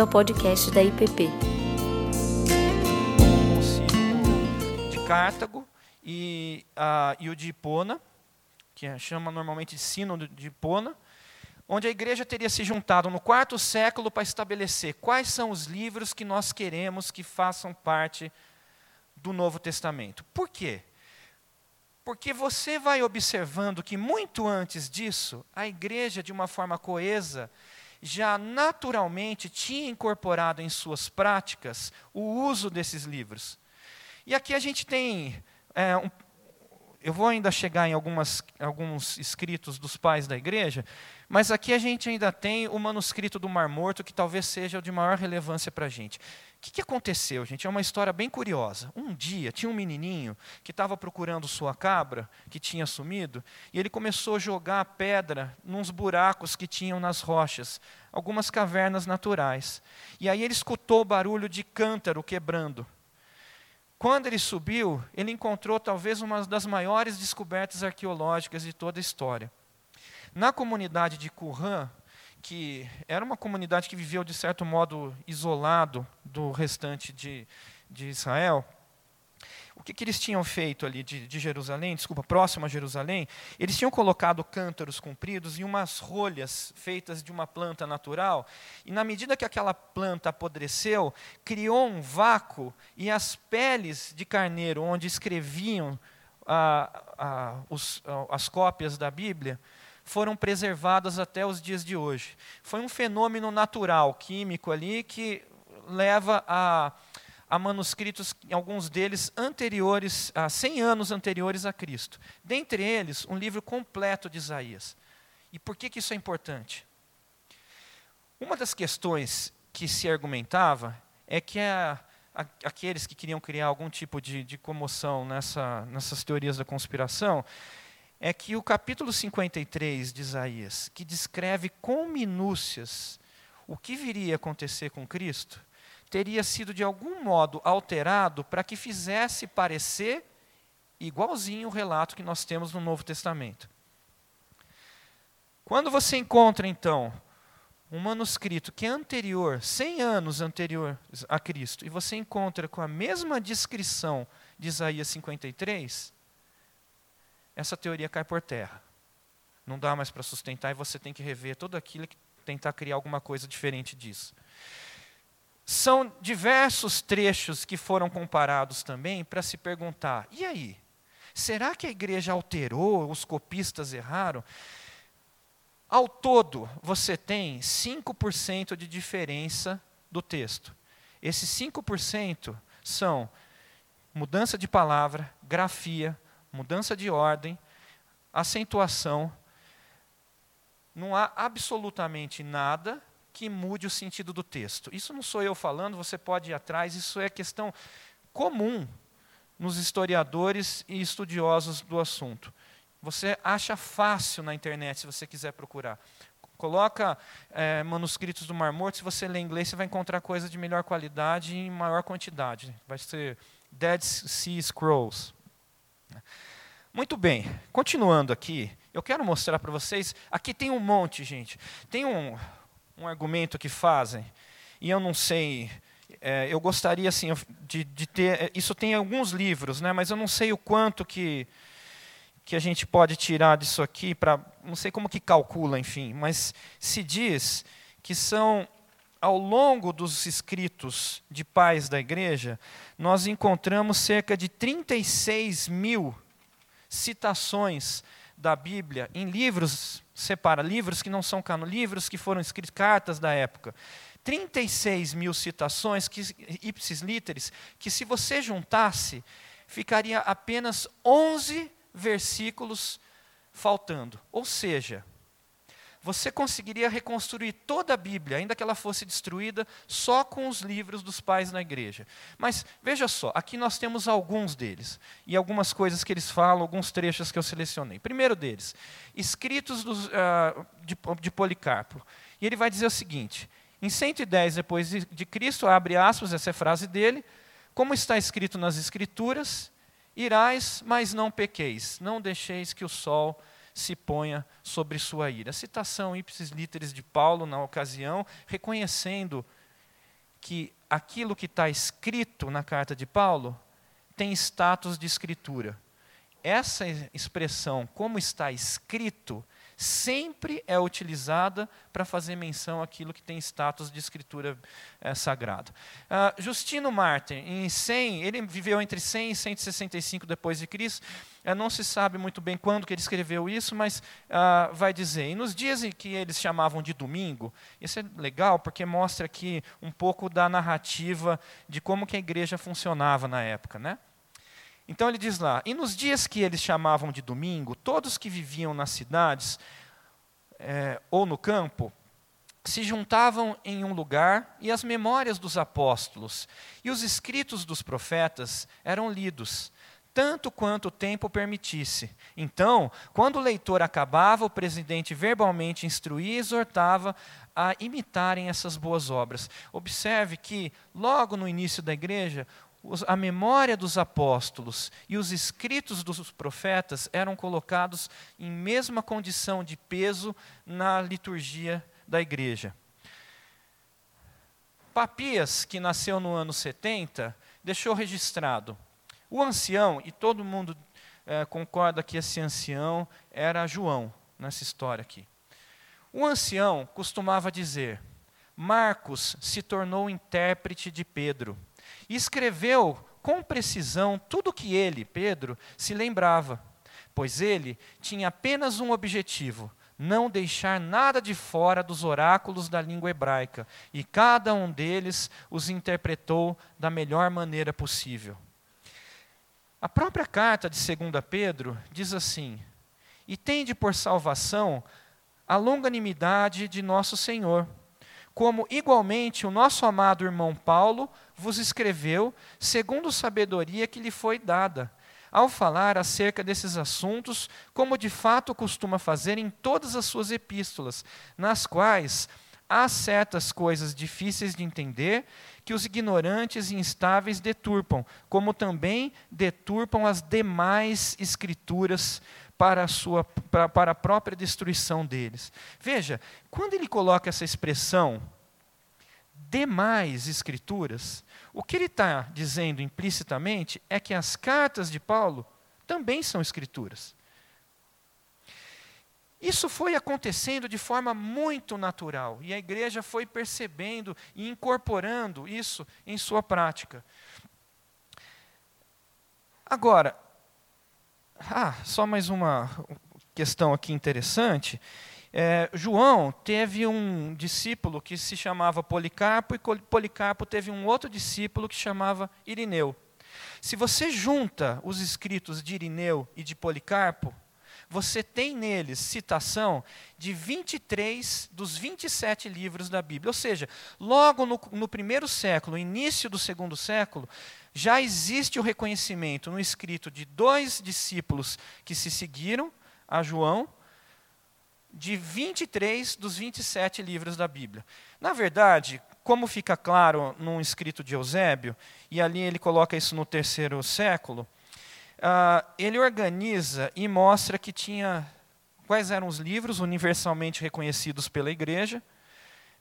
bem-vindo ao podcast da IPP. De Cartago e, ah, e o de Hipona, que é- chama normalmente de Sino de Hipona, onde a igreja teria se juntado no quarto século para estabelecer quais são os livros que nós queremos que façam parte do Novo Testamento. Por quê? Porque você vai observando que muito antes disso, a igreja, de uma forma coesa, já naturalmente tinha incorporado em suas práticas o uso desses livros. E aqui a gente tem. é, um- eu vou ainda chegar em algumas, alguns escritos dos pais da igreja, mas aqui a gente ainda tem o manuscrito do Mar Morto, que talvez seja o de maior relevância para a gente. O que, que aconteceu, gente? É uma história bem curiosa. Um dia, tinha um menininho que estava procurando sua cabra, que tinha sumido, e ele começou a jogar pedra nos buracos que tinham nas rochas, algumas cavernas naturais. E aí ele escutou o barulho de cântaro quebrando. Quando ele subiu, ele encontrou talvez uma das maiores descobertas arqueológicas de toda a história. Na comunidade de Qumran, que era uma comunidade que viveu de certo modo isolado do restante de, de Israel, o que, que eles tinham feito ali de, de Jerusalém, desculpa, próximo a Jerusalém? Eles tinham colocado cântaros compridos e umas rolhas feitas de uma planta natural, e na medida que aquela planta apodreceu, criou um vácuo e as peles de carneiro, onde escreviam ah, ah, os- ah, as cópias da Bíblia, foram preservadas até os dias de hoje. Foi um fenômeno natural, químico ali, que leva a, a manuscritos, alguns deles anteriores, a 100 anos anteriores a Cristo. Dentre eles, um livro completo de Isaías. E por que, que isso é importante? Uma das questões que se argumentava é que a- a- aqueles que queriam criar algum tipo de, de comoção nessa, nessas teorias da conspiração é que o capítulo 53 de Isaías, que descreve com minúcias o que viria a acontecer com Cristo, teria sido de algum modo alterado para que fizesse parecer igualzinho o relato que nós temos no Novo Testamento. Quando você encontra, então, um manuscrito que é anterior, 100 anos anterior a Cristo, e você encontra com a mesma descrição de Isaías 53, essa teoria cai por terra. Não dá mais para sustentar e você tem que rever tudo aquilo e tentar criar alguma coisa diferente disso. São diversos trechos que foram comparados também para se perguntar: e aí? Será que a igreja alterou, os copistas erraram? Ao todo, você tem 5% de diferença do texto. Esses 5% são mudança de palavra, grafia, mudança de ordem, acentuação. Não há absolutamente nada que mude o sentido do texto. Isso não sou eu falando, você pode ir atrás, isso é questão comum nos historiadores e estudiosos do assunto. Você acha fácil na internet se você quiser procurar. Coloca eh, manuscritos do Mar Morto, se você ler inglês, você vai encontrar coisa de melhor qualidade e em maior quantidade. Vai ser Dead Sea Scrolls. Muito bem, continuando aqui, eu quero mostrar para vocês. Aqui tem um monte, gente. Tem um, um argumento que fazem, e eu não sei. é, eu gostaria assim de, de ter. Isso tem alguns livros, né, mas eu não sei o quanto que, que a gente pode tirar disso aqui para. Não sei como que calcula, enfim, mas se diz que são ao longo dos escritos de pais da igreja, nós encontramos cerca de 36 mil citações da Bíblia em livros, separa, livros que não são cano, livros que foram escritos, cartas da época. 36 mil citações, que, ipsis literis, que se você juntasse, ficaria apenas 11 versículos faltando. Ou seja, você conseguiria reconstruir toda a Bíblia, ainda que ela fosse destruída, só com os livros dos pais na igreja. Mas veja só, aqui nós temos alguns deles, e algumas coisas que eles falam, alguns trechos que eu selecionei. Primeiro deles, escritos dos, ah, de, de Policarpo. E ele vai dizer o seguinte: em 110 depois de, Cristo, abre aspas, essa é a frase dele, como está escrito nas Escrituras, irais, mas não pequeis, não deixeis que o sol se ponha sobre sua ira. Citação ipsis literis de Paulo na ocasião, reconhecendo que aquilo que está escrito na carta de Paulo tem status de escritura. Essa expressão, como está escrito, sempre é utilizada para fazer menção àquilo que tem status de escritura é, sagrada. Uh, Justino Martin, em 100, ele viveu entre 100 e 165 depois de Cristo. Uh, não se sabe muito bem quando que ele escreveu isso, mas uh, vai dizer. E nos dias que eles chamavam de domingo, isso é legal porque mostra aqui um pouco da narrativa de como que a igreja funcionava na época, né? Então ele diz lá: E nos dias que eles chamavam de domingo, todos que viviam nas cidades é, ou no campo se juntavam em um lugar e as memórias dos apóstolos e os escritos dos profetas eram lidos, tanto quanto o tempo permitisse. Então, quando o leitor acabava, o presidente verbalmente instruía e exortava a imitarem essas boas obras. Observe que, logo no início da igreja, a memória dos apóstolos e os escritos dos profetas eram colocados em mesma condição de peso na liturgia da igreja. Papias, que nasceu no ano 70, deixou registrado. O ancião, e todo mundo é, concorda que esse ancião era João, nessa história aqui. O ancião costumava dizer: Marcos se tornou intérprete de Pedro e escreveu com precisão tudo o que ele, Pedro, se lembrava, pois ele tinha apenas um objetivo: não deixar nada de fora dos oráculos da língua hebraica, e cada um deles os interpretou da melhor maneira possível. A própria carta de 2 Pedro diz assim: E tende por salvação a longanimidade de nosso Senhor como igualmente o nosso amado irmão Paulo vos escreveu, segundo sabedoria que lhe foi dada, ao falar acerca desses assuntos, como de fato costuma fazer em todas as suas epístolas, nas quais há certas coisas difíceis de entender que os ignorantes e instáveis deturpam, como também deturpam as demais escrituras para a, sua, para, para a própria destruição deles. Veja, quando ele coloca essa expressão, demais escrituras, o que ele está dizendo implicitamente é que as cartas de Paulo também são escrituras. Isso foi acontecendo de forma muito natural e a igreja foi percebendo e incorporando isso em sua prática. Agora, ah, só mais uma questão aqui interessante. É, João teve um discípulo que se chamava Policarpo, e Policarpo teve um outro discípulo que chamava Irineu. Se você junta os escritos de Irineu e de Policarpo, você tem neles citação de 23 dos 27 livros da Bíblia. Ou seja, logo no, no primeiro século, início do segundo século, já existe o reconhecimento no escrito de dois discípulos que se seguiram a João, de 23 dos 27 livros da Bíblia. Na verdade, como fica claro num escrito de Eusébio, e ali ele coloca isso no terceiro século, uh, ele organiza e mostra que tinha quais eram os livros universalmente reconhecidos pela igreja.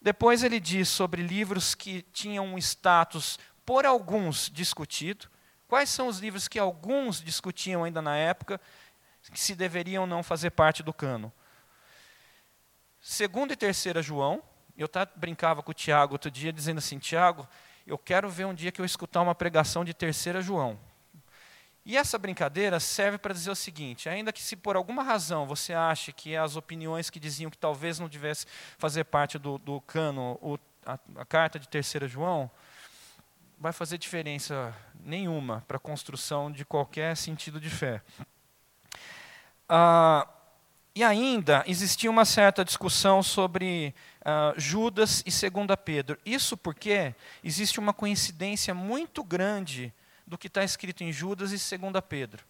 Depois ele diz sobre livros que tinham um status por alguns discutido. Quais são os livros que alguns discutiam ainda na época, que se deveriam não fazer parte do cano? Segunda e terceira João, eu tá, brincava com o Tiago outro dia, dizendo assim, Tiago, eu quero ver um dia que eu escutar uma pregação de terceira João. E essa brincadeira serve para dizer o seguinte: ainda que se por alguma razão você ache que as opiniões que diziam que talvez não devesse fazer parte do, do cano, a, a, carta de terceira João, vai fazer diferença nenhuma para a construção de qualquer sentido de fé. Ah, e ainda existia uma certa discussão sobre ah, Judas e 2 Pedro. Isso porque existe uma coincidência muito grande do que está escrito em Judas e 2 Pedro.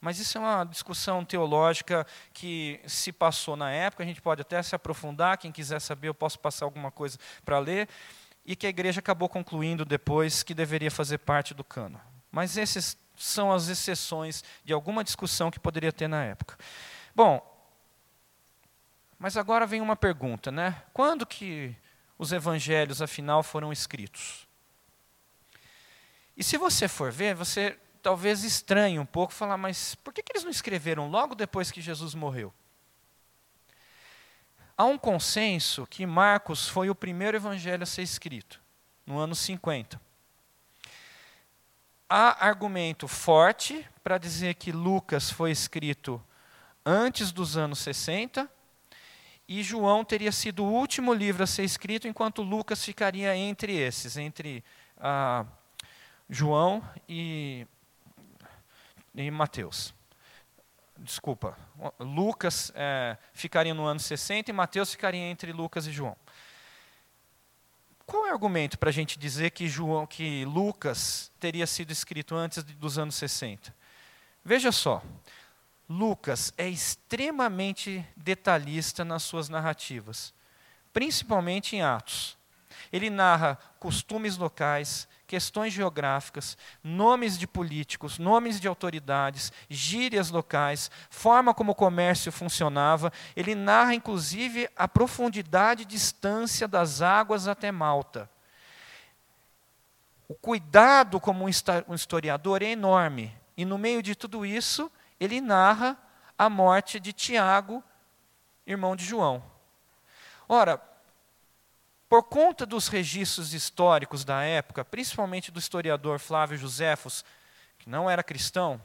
Mas isso é uma discussão teológica que se passou na época, a gente pode até se aprofundar, quem quiser saber, eu posso passar alguma coisa para ler e que a igreja acabou concluindo depois que deveria fazer parte do cano. Mas essas são as exceções de alguma discussão que poderia ter na época. Bom, mas agora vem uma pergunta, né? Quando que os evangelhos afinal foram escritos? E se você for ver, você talvez estranhe um pouco falar, mas por que, que eles não escreveram logo depois que Jesus morreu? Há um consenso que Marcos foi o primeiro evangelho a ser escrito, no ano 50. Há argumento forte para dizer que Lucas foi escrito antes dos anos 60 e João teria sido o último livro a ser escrito, enquanto Lucas ficaria entre esses, entre ah, João e, e Mateus desculpa, Lucas é, ficaria no ano 60 e Mateus ficaria entre Lucas e João. Qual é o argumento para a gente dizer que, João, que Lucas teria sido escrito antes dos anos 60? Veja só, Lucas é extremamente detalhista nas suas narrativas, principalmente em Atos. Ele narra costumes locais, questões geográficas, nomes de políticos, nomes de autoridades, gírias locais, forma como o comércio funcionava. Ele narra, inclusive, a profundidade e distância das águas até Malta. O cuidado como um historiador é enorme. E no meio de tudo isso, ele narra a morte de Tiago, irmão de João. Ora, por conta dos registros históricos da época, principalmente do historiador Flávio Joséfos, que não era cristão,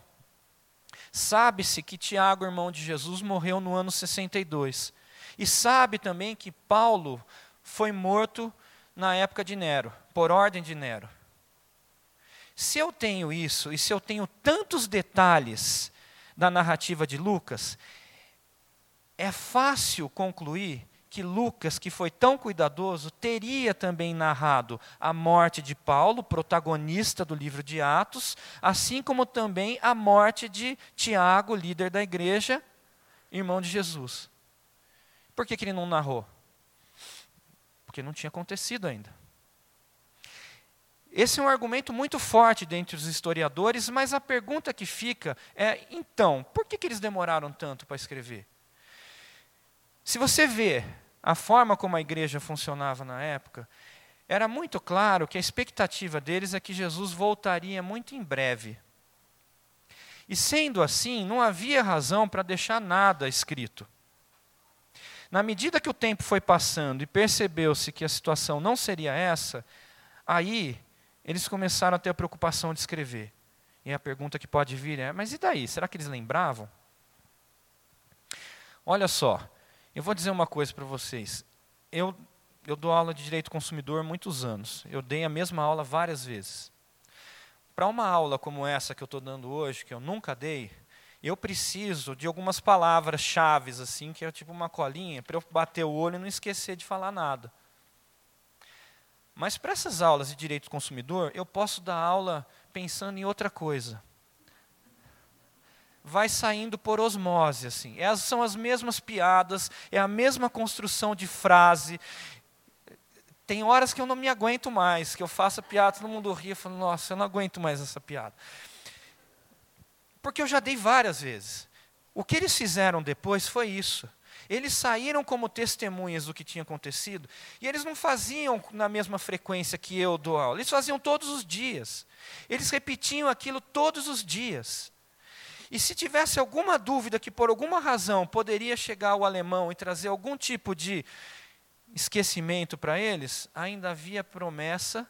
sabe-se que Tiago, irmão de Jesus, morreu no ano 62. E sabe também que Paulo foi morto na época de Nero, por ordem de Nero. Se eu tenho isso, e se eu tenho tantos detalhes da narrativa de Lucas, é fácil concluir que Lucas, que foi tão cuidadoso, teria também narrado a morte de Paulo, protagonista do livro de Atos, assim como também a morte de Tiago, líder da igreja, irmão de Jesus. Por que, que ele não narrou? Porque não tinha acontecido ainda. Esse é um argumento muito forte dentre os historiadores, mas a pergunta que fica é: então, por que, que eles demoraram tanto para escrever? Se você vê a forma como a igreja funcionava na época, era muito claro que a expectativa deles é que Jesus voltaria muito em breve. E sendo assim, não havia razão para deixar nada escrito. Na medida que o tempo foi passando e percebeu-se que a situação não seria essa, aí eles começaram a ter a preocupação de escrever. E a pergunta que pode vir é: mas e daí? Será que eles lembravam? Olha só, eu vou dizer uma coisa para vocês. Eu, eu dou aula de direito consumidor há muitos anos. Eu dei a mesma aula várias vezes. Para uma aula como essa que eu estou dando hoje, que eu nunca dei, eu preciso de algumas palavras chaves assim, que é tipo uma colinha, para eu bater o olho e não esquecer de falar nada. Mas para essas aulas de direito consumidor, eu posso dar aula pensando em outra coisa vai saindo por osmose, assim. Essas são as mesmas piadas, é a mesma construção de frase. Tem horas que eu não me aguento mais, que eu faço piada, todo mundo ri, eu falo, nossa, eu não aguento mais essa piada. Porque eu já dei várias vezes. O que eles fizeram depois foi isso. Eles saíram como testemunhas do que tinha acontecido, e eles não faziam na mesma frequência que eu dou aula, eles faziam todos os dias. Eles repetiam aquilo todos os dias. E se tivesse alguma dúvida que por alguma razão poderia chegar ao alemão e trazer algum tipo de esquecimento para eles, ainda havia promessa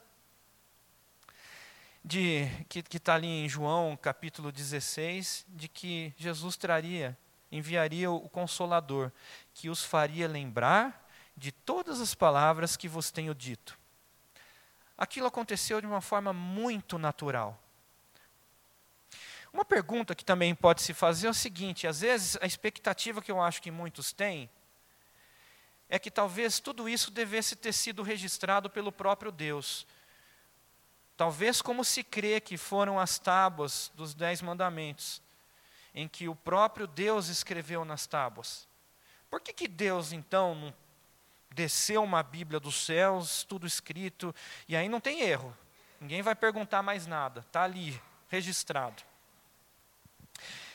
de que está ali em João capítulo 16, de que Jesus traria, enviaria o Consolador, que os faria lembrar de todas as palavras que vos tenho dito. Aquilo aconteceu de uma forma muito natural. Uma pergunta que também pode se fazer é o seguinte: às vezes a expectativa que eu acho que muitos têm é que talvez tudo isso devesse ter sido registrado pelo próprio Deus. Talvez como se crê que foram as tábuas dos Dez Mandamentos, em que o próprio Deus escreveu nas tábuas. Por que, que Deus, então, não desceu uma Bíblia dos céus, tudo escrito, e aí não tem erro? Ninguém vai perguntar mais nada, está ali, registrado.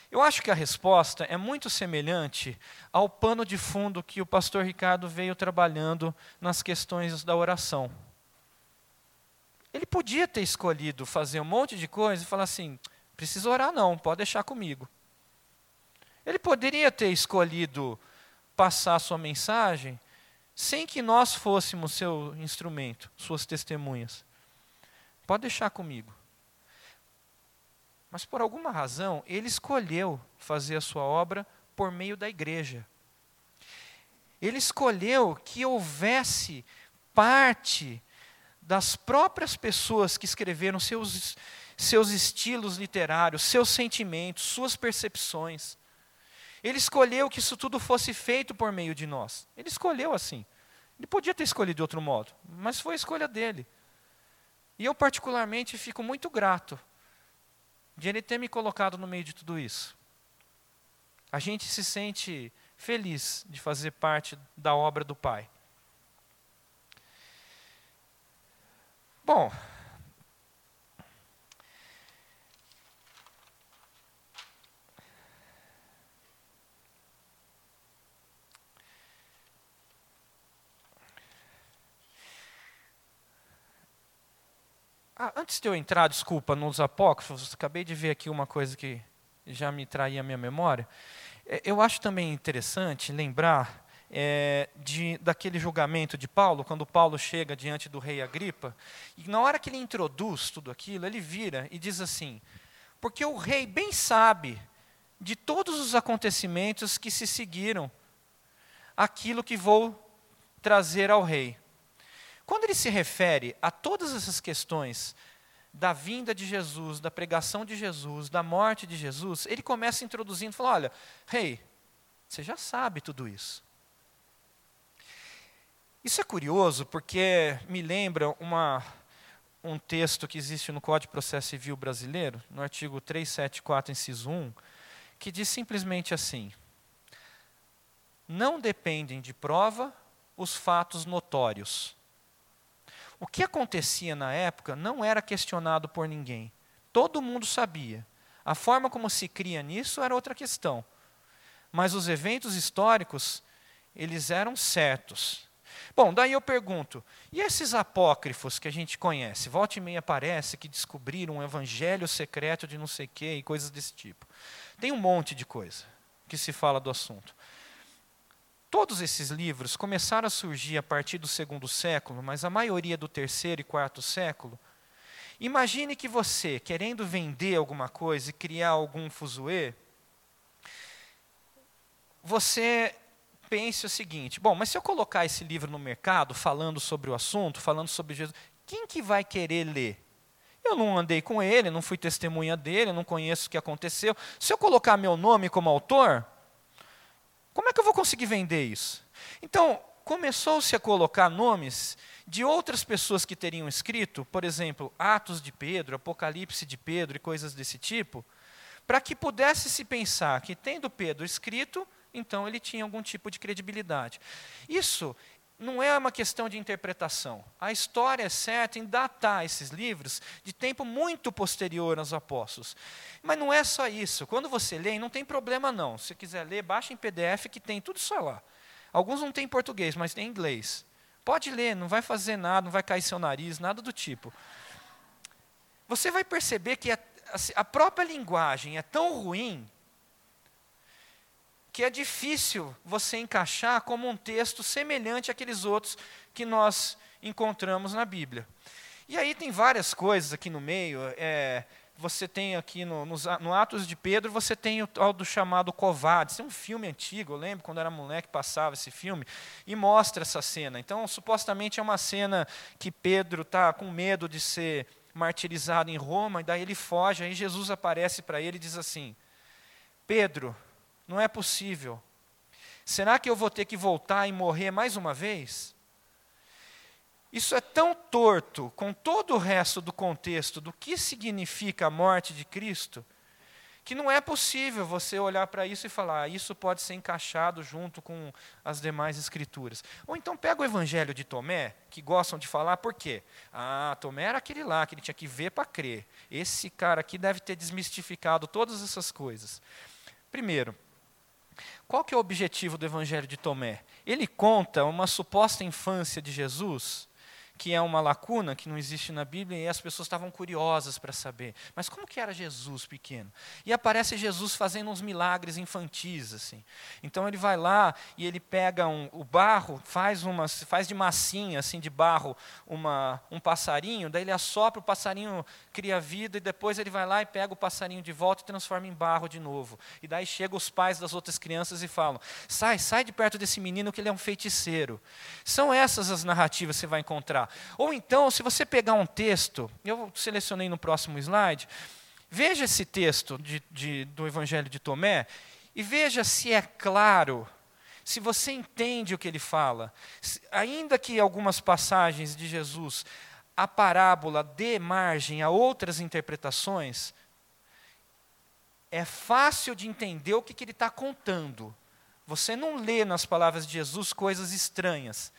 Eu acho que a resposta é muito semelhante ao pano de fundo que o pastor Ricardo veio trabalhando nas questões da oração. Ele podia ter escolhido fazer um monte de coisa e falar assim: precisa orar, não, pode deixar comigo. Ele poderia ter escolhido passar sua mensagem sem que nós fôssemos seu instrumento, suas testemunhas. Pode deixar comigo. Mas por alguma razão, ele escolheu fazer a sua obra por meio da igreja. Ele escolheu que houvesse parte das próprias pessoas que escreveram seus, seus estilos literários, seus sentimentos, suas percepções. Ele escolheu que isso tudo fosse feito por meio de nós. Ele escolheu assim. Ele podia ter escolhido de outro modo, mas foi a escolha dele. E eu, particularmente, fico muito grato de ele ter me colocado no meio de tudo isso. A gente se sente feliz de fazer parte da obra do Pai. Bom, Ah, antes de eu entrar, desculpa, nos apócrifos, acabei de ver aqui uma coisa que já me traía a minha memória. É, eu acho também interessante lembrar é, de, daquele julgamento de Paulo, quando Paulo chega diante do rei Agripa, e na hora que ele introduz tudo aquilo, ele vira e diz assim: Porque o rei bem sabe de todos os acontecimentos que se seguiram aquilo que vou trazer ao rei. Quando ele se refere a todas essas questões da vinda de Jesus, da pregação de Jesus, da morte de Jesus, ele começa introduzindo, fala: olha, rei, hey, você já sabe tudo isso. Isso é curioso porque me lembra uma, um texto que existe no Código de Processo Civil brasileiro, no artigo 374, inciso 1, que diz simplesmente assim: Não dependem de prova os fatos notórios o que acontecia na época não era questionado por ninguém. Todo mundo sabia. A forma como se cria nisso era outra questão. Mas os eventos históricos, eles eram certos. Bom, daí eu pergunto, e esses apócrifos que a gente conhece? Volta e meia parece que descobriram um evangelho secreto de não sei o quê e coisas desse tipo. Tem um monte de coisa que se fala do assunto. Todos esses livros começaram a surgir a partir do segundo século, mas a maioria do terceiro e quarto século. Imagine que você, querendo vender alguma coisa e criar algum fuzuê, você pense o seguinte: bom, mas se eu colocar esse livro no mercado, falando sobre o assunto, falando sobre Jesus, quem que vai querer ler? Eu não andei com ele, não fui testemunha dele, não conheço o que aconteceu. Se eu colocar meu nome como autor, como é que eu vou conseguir vender isso? Então, começou-se a colocar nomes de outras pessoas que teriam escrito, por exemplo, Atos de Pedro, Apocalipse de Pedro e coisas desse tipo, para que pudesse se pensar que, tendo Pedro escrito, então ele tinha algum tipo de credibilidade. Isso não é uma questão de interpretação. A história é certa em datar esses livros de tempo muito posterior aos apóstolos. Mas não é só isso. Quando você lê, não tem problema não. Se quiser ler, baixa em PDF que tem tudo isso lá. Alguns não tem em português, mas tem em inglês. Pode ler, não vai fazer nada, não vai cair seu nariz, nada do tipo. Você vai perceber que a, a própria linguagem é tão ruim que é difícil você encaixar como um texto semelhante àqueles outros que nós encontramos na Bíblia. E aí tem várias coisas aqui no meio. É, você tem aqui no, no, Atos de Pedro, você tem o tal do chamado Covades. Tem um filme antigo, eu lembro quando era moleque passava esse filme, e mostra essa cena. Então, supostamente é uma cena que Pedro está com medo de ser martirizado em Roma, e daí ele foge, aí Jesus aparece para ele e diz assim: Pedro, não é possível. Será que eu vou ter que voltar e morrer mais uma vez? Isso é tão torto com todo o resto do contexto do que significa a morte de Cristo, que não é possível você olhar para isso e falar, ah, isso pode ser encaixado junto com as demais escrituras. Ou então pega o evangelho de Tomé, que gostam de falar, por quê? Ah, Tomé era aquele lá, que ele tinha que ver para crer. Esse cara aqui deve ter desmistificado todas essas coisas. Primeiro, qual que é o objetivo do Evangelho de Tomé? Ele conta uma suposta infância de Jesus que é uma lacuna que não existe na Bíblia, e as pessoas estavam curiosas para saber. Mas como que era Jesus pequeno? E aparece Jesus fazendo uns milagres infantis, assim. Então ele vai lá e ele pega um, o barro, faz, uma, faz de massinha, assim, de barro, uma, um passarinho, daí ele assopra, o passarinho cria vida, e depois ele vai lá e pega o passarinho de volta e transforma em barro de novo. E daí chegam os pais das outras crianças e falam: sai, sai de perto desse menino que ele é um feiticeiro. São essas as narrativas que você vai encontrar. Ou então, se você pegar um texto, eu selecionei no próximo slide, veja esse texto de, de, do Evangelho de Tomé e veja se é claro, se você entende o que ele fala. Ainda que algumas passagens de Jesus, a parábola dê margem a outras interpretações, é fácil de entender o que, que ele está contando. Você não lê nas palavras de Jesus coisas estranhas.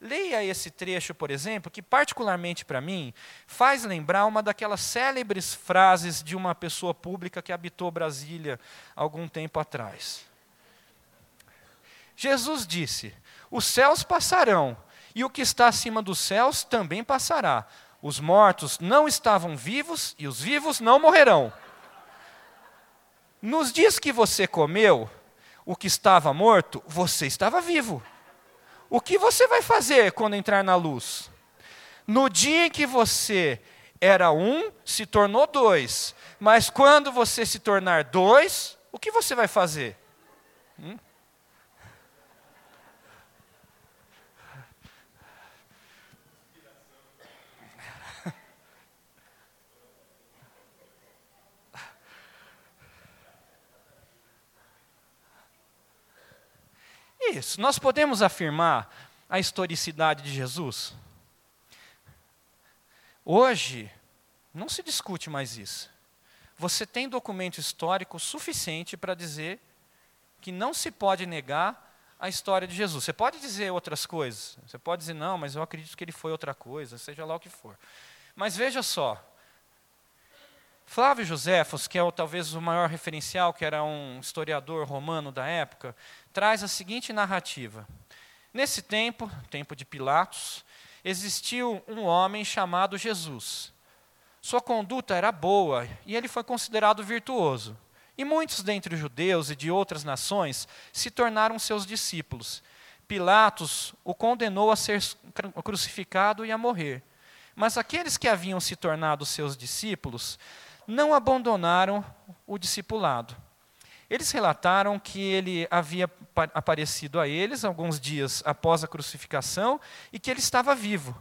Leia esse trecho, por exemplo, que particularmente para mim faz lembrar uma daquelas célebres frases de uma pessoa pública que habitou Brasília algum tempo atrás. Jesus disse: Os céus passarão, e o que está acima dos céus também passará. Os mortos não estavam vivos e os vivos não morrerão. Nos dias que você comeu o que estava morto, você estava vivo. O que você vai fazer quando entrar na luz? No dia em que você era um, se tornou dois. Mas quando você se tornar dois, o que você vai fazer? Hum? Isso, nós podemos afirmar a historicidade de Jesus? Hoje, não se discute mais isso. Você tem documento histórico suficiente para dizer que não se pode negar a história de Jesus. Você pode dizer outras coisas. Você pode dizer, não, mas eu acredito que ele foi outra coisa, seja lá o que for. Mas veja só. Flávio Joséfos, que é o, talvez o maior referencial, que era um historiador romano da época, traz a seguinte narrativa. Nesse tempo, tempo de Pilatos, existiu um homem chamado Jesus. Sua conduta era boa e ele foi considerado virtuoso. E muitos dentre os judeus e de outras nações se tornaram seus discípulos. Pilatos o condenou a ser crucificado e a morrer. Mas aqueles que haviam se tornado seus discípulos não abandonaram o discipulado. Eles relataram que ele havia aparecido a eles alguns dias após a crucificação e que ele estava vivo.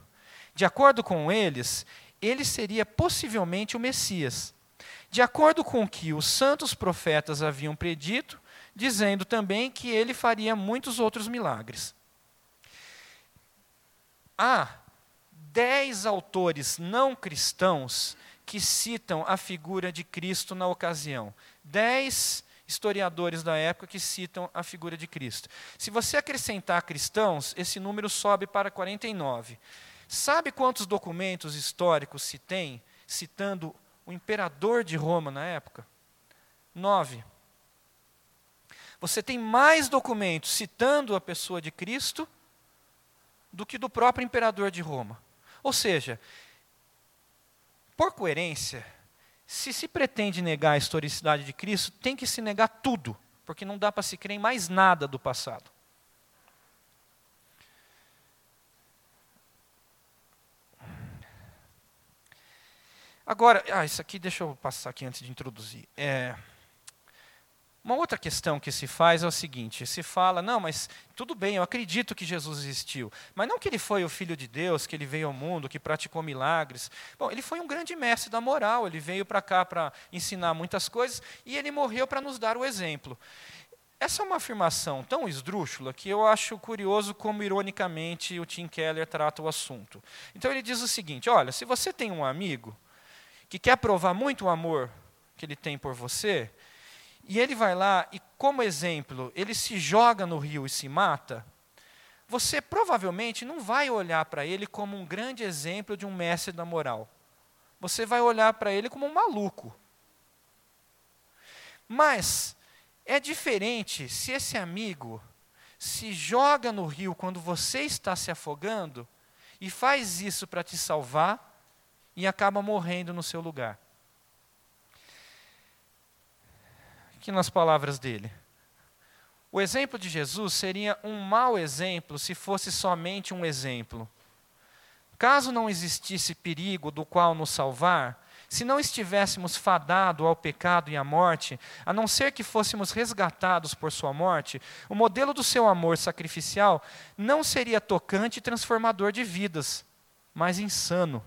De acordo com eles, ele seria possivelmente o Messias. De acordo com o que os santos profetas haviam predito, dizendo também que ele faria muitos outros milagres. Há dez autores não cristãos que citam a figura de Cristo na ocasião. Dez historiadores da época que citam a figura de Cristo. Se você acrescentar cristãos, esse número sobe para 49. Sabe quantos documentos históricos se tem citando o imperador de Roma na época? Nove. Você tem mais documentos citando a pessoa de Cristo do que do próprio imperador de Roma. Ou seja, por coerência, se se pretende negar a historicidade de Cristo, tem que se negar tudo, porque não dá para se crer em mais nada do passado. Agora, ah, isso aqui deixa eu passar aqui antes de introduzir. É, uma outra questão que se faz é o seguinte: se fala, não, mas tudo bem, eu acredito que Jesus existiu, mas não que ele foi o Filho de Deus, que ele veio ao mundo, que praticou milagres. Bom, ele foi um grande mestre da moral, ele veio para cá para ensinar muitas coisas e ele morreu para nos dar o exemplo. Essa é uma afirmação tão esdrúxula que eu acho curioso como, ironicamente, o Tim Keller trata o assunto. Então ele diz o seguinte: olha, se você tem um amigo que quer provar muito o amor que ele tem por você, e ele vai lá e, como exemplo, ele se joga no rio e se mata, você provavelmente não vai olhar para ele como um grande exemplo de um mestre da moral. Você vai olhar para ele como um maluco. Mas é diferente se esse amigo se joga no rio quando você está se afogando e faz isso para te salvar e acaba morrendo no seu lugar. Aqui nas palavras dele. O exemplo de Jesus seria um mau exemplo se fosse somente um exemplo. Caso não existisse perigo do qual nos salvar, se não estivéssemos fadados ao pecado e à morte, a não ser que fôssemos resgatados por sua morte, o modelo do seu amor sacrificial não seria tocante e transformador de vidas, mas insano.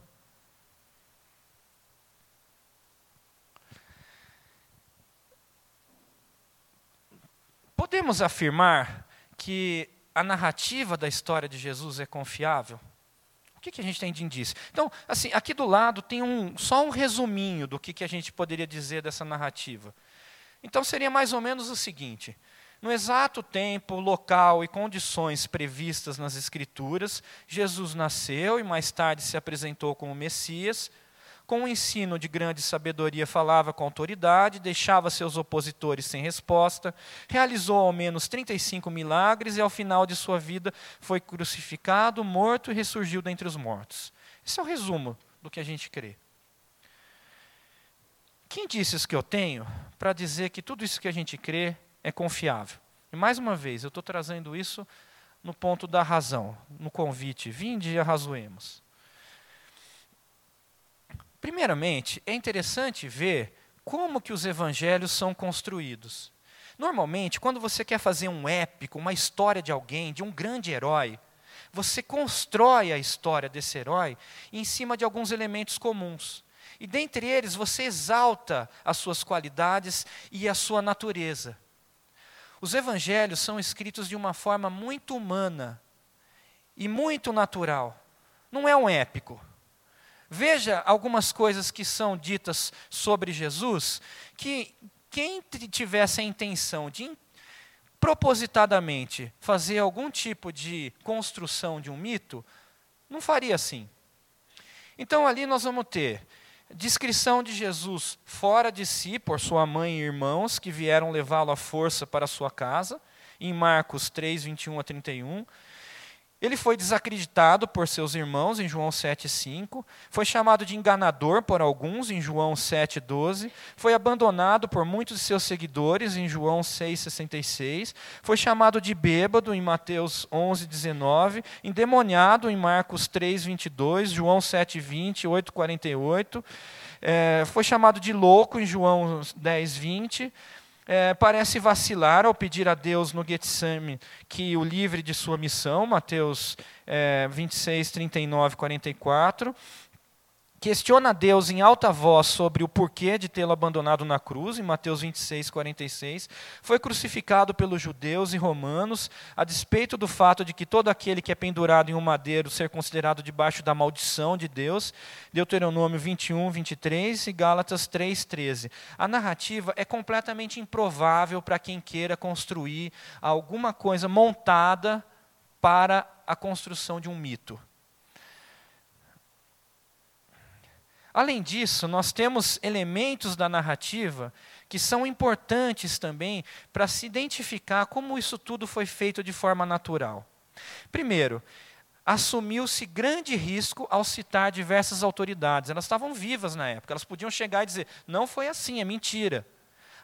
Podemos afirmar que a narrativa da história de Jesus é confiável? O que, que a gente tem de indício? Então, assim, aqui do lado tem um, só um resuminho do que, que a gente poderia dizer dessa narrativa. Então, seria mais ou menos o seguinte: no exato tempo, local e condições previstas nas Escrituras, Jesus nasceu e mais tarde se apresentou como Messias com um ensino de grande sabedoria, falava com autoridade, deixava seus opositores sem resposta, realizou ao menos 35 milagres e, ao final de sua vida, foi crucificado, morto e ressurgiu dentre os mortos. Esse é o resumo do que a gente crê. Quem disse isso que eu tenho para dizer que tudo isso que a gente crê é confiável? E mais uma vez, eu estou trazendo isso no ponto da razão, no convite, vinde e arrazoemos. Primeiramente, é interessante ver como que os evangelhos são construídos. Normalmente, quando você quer fazer um épico, uma história de alguém, de um grande herói, você constrói a história desse herói em cima de alguns elementos comuns. E dentre eles, você exalta as suas qualidades e a sua natureza. Os evangelhos são escritos de uma forma muito humana e muito natural. Não é um épico. Veja algumas coisas que são ditas sobre Jesus, que quem tivesse a intenção de propositadamente fazer algum tipo de construção de um mito, não faria assim. Então ali nós vamos ter descrição de Jesus fora de si por sua mãe e irmãos que vieram levá-lo à força para sua casa, em Marcos 3, 21 a 31. Ele foi desacreditado por seus irmãos em João 7,5, foi chamado de enganador por alguns em João 7,12, foi abandonado por muitos de seus seguidores em João 6,66, foi chamado de bêbado em Mateus 11,19, endemoniado em Marcos 3,22, João 7,20, 8,48, é, foi chamado de louco em João 10,20 é, parece vacilar ao pedir a Deus no Getsemane que o livre de sua missão, Mateus é, 26, 39, 44. Questiona Deus em alta voz sobre o porquê de tê-lo abandonado na cruz, em Mateus 26, 46. Foi crucificado pelos judeus e romanos, a despeito do fato de que todo aquele que é pendurado em um madeiro ser considerado debaixo da maldição de Deus. Deuteronômio 21, 23 e Gálatas 3, 13. A narrativa é completamente improvável para quem queira construir alguma coisa montada para a construção de um mito. Além disso, nós temos elementos da narrativa que são importantes também para se identificar como isso tudo foi feito de forma natural. Primeiro, assumiu-se grande risco ao citar diversas autoridades. Elas estavam vivas na época, elas podiam chegar e dizer: não foi assim, é mentira.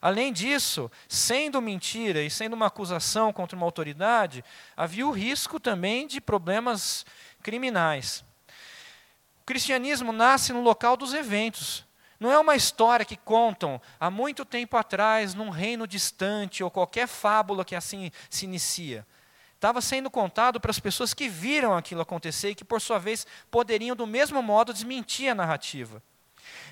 Além disso, sendo mentira e sendo uma acusação contra uma autoridade, havia o risco também de problemas criminais cristianismo nasce no local dos eventos. Não é uma história que contam há muito tempo atrás, num reino distante, ou qualquer fábula que assim se inicia. Estava sendo contado para as pessoas que viram aquilo acontecer e que, por sua vez, poderiam, do mesmo modo, desmentir a narrativa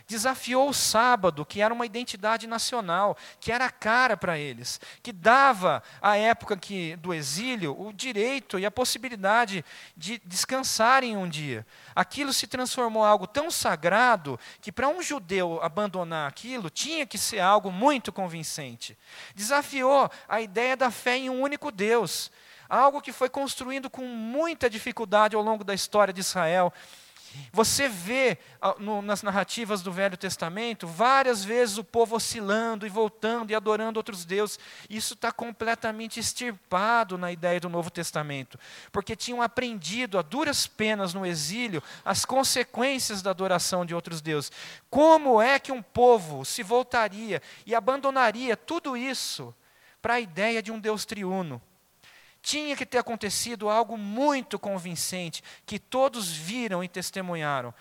desafiou o sábado, que era uma identidade nacional, que era cara para eles, que dava, à época que, do exílio, o direito e a possibilidade de descansarem um dia. Aquilo se transformou em algo tão sagrado que, para um judeu abandonar aquilo, tinha que ser algo muito convincente. Desafiou a ideia da fé em um único Deus, algo que foi construindo com muita dificuldade ao longo da história de Israel Você vê no, nas narrativas do Velho Testamento várias vezes o povo oscilando e voltando e adorando outros deuses. Isso está completamente extirpado na ideia do Novo Testamento, porque tinham aprendido a duras penas no exílio as consequências da adoração de outros deuses. Como é que um povo se voltaria e abandonaria tudo isso para a ideia de um Deus triuno? Tinha que ter acontecido algo muito convincente, que todos viram e testemunharam.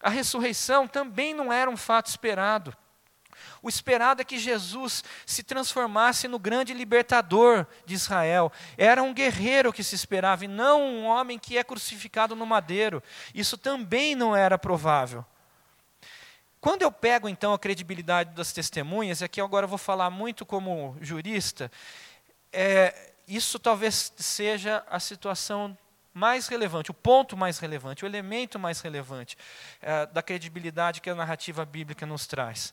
A ressurreição também não era um fato esperado. O esperado é que Jesus se transformasse no grande libertador de Israel. Era um guerreiro que se esperava, e não um homem que é crucificado no madeiro. Isso também não era provável. Quando eu pego então a credibilidade das testemunhas, aqui agora eu vou falar muito como jurista, é, isso talvez seja a situação mais relevante, o ponto mais relevante, o elemento mais relevante é, da credibilidade que a narrativa bíblica nos traz.